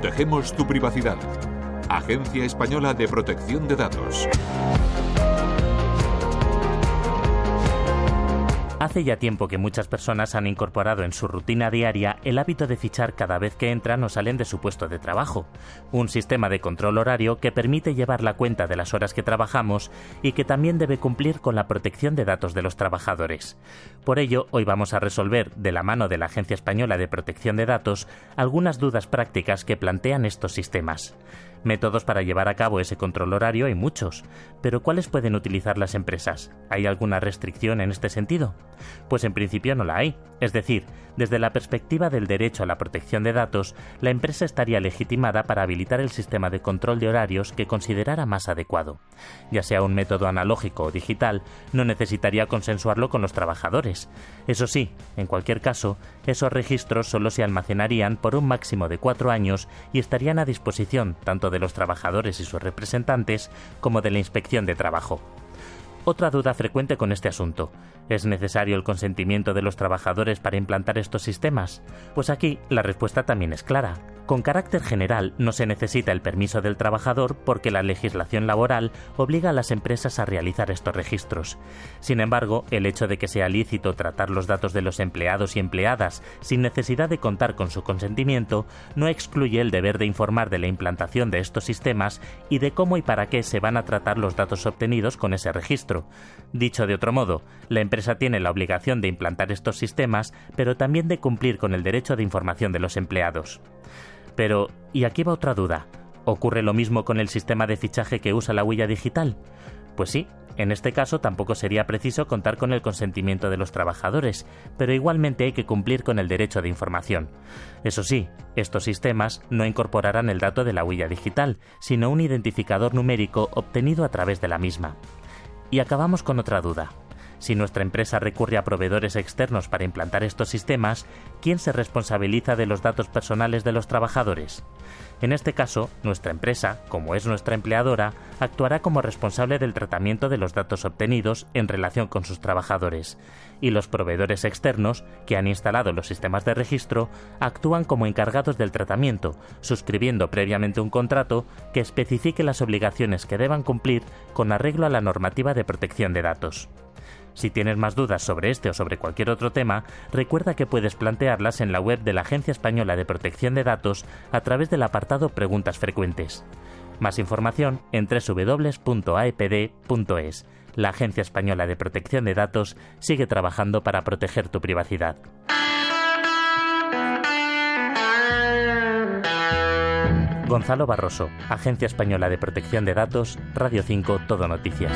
Protegemos tu privacidad. Agencia Española de Protección de Datos. Hace ya tiempo que muchas personas han incorporado en su rutina diaria el hábito de fichar cada vez que entran o salen de su puesto de trabajo, un sistema de control horario que permite llevar la cuenta de las horas que trabajamos y que también debe cumplir con la protección de datos de los trabajadores. Por ello, hoy vamos a resolver, de la mano de la Agencia Española de Protección de Datos, algunas dudas prácticas que plantean estos sistemas. Métodos para llevar a cabo ese control horario hay muchos, pero ¿cuáles pueden utilizar las empresas? ¿Hay alguna restricción en este sentido? Pues en principio no la hay. Es decir, desde la perspectiva del derecho a la protección de datos, la empresa estaría legitimada para habilitar el sistema de control de horarios que considerara más adecuado. Ya sea un método analógico o digital, no necesitaría consensuarlo con los trabajadores. Eso sí, en cualquier caso, esos registros solo se almacenarían por un máximo de cuatro años y estarían a disposición tanto de los trabajadores y sus representantes como de la inspección de trabajo. Otra duda frecuente con este asunto. ¿Es necesario el consentimiento de los trabajadores para implantar estos sistemas? Pues aquí la respuesta también es clara. Con carácter general, no se necesita el permiso del trabajador porque la legislación laboral obliga a las empresas a realizar estos registros. Sin embargo, el hecho de que sea lícito tratar los datos de los empleados y empleadas sin necesidad de contar con su consentimiento no excluye el deber de informar de la implantación de estos sistemas y de cómo y para qué se van a tratar los datos obtenidos con ese registro. Dicho de otro modo, la empresa tiene la obligación de implantar estos sistemas, pero también de cumplir con el derecho de información de los empleados. Pero, y aquí va otra duda. ¿Ocurre lo mismo con el sistema de fichaje que usa la huella digital? Pues sí, en este caso tampoco sería preciso contar con el consentimiento de los trabajadores, pero igualmente hay que cumplir con el derecho de información. Eso sí, estos sistemas no incorporarán el dato de la huella digital, sino un identificador numérico obtenido a través de la misma. Y acabamos con otra duda. Si nuestra empresa recurre a proveedores externos para implantar estos sistemas, ¿quién se responsabiliza de los datos personales de los trabajadores? En este caso, nuestra empresa, como es nuestra empleadora, actuará como responsable del tratamiento de los datos obtenidos en relación con sus trabajadores, y los proveedores externos, que han instalado los sistemas de registro, actúan como encargados del tratamiento, suscribiendo previamente un contrato que especifique las obligaciones que deban cumplir con arreglo a la normativa de protección de datos. Si tienes más dudas sobre este o sobre cualquier otro tema, recuerda que puedes plantearlas en la web de la Agencia Española de Protección de Datos a través del apartado Preguntas Frecuentes. Más información en www.aepd.es. La Agencia Española de Protección de Datos sigue trabajando para proteger tu privacidad. Gonzalo Barroso, Agencia Española de Protección de Datos, Radio 5, Todo Noticias.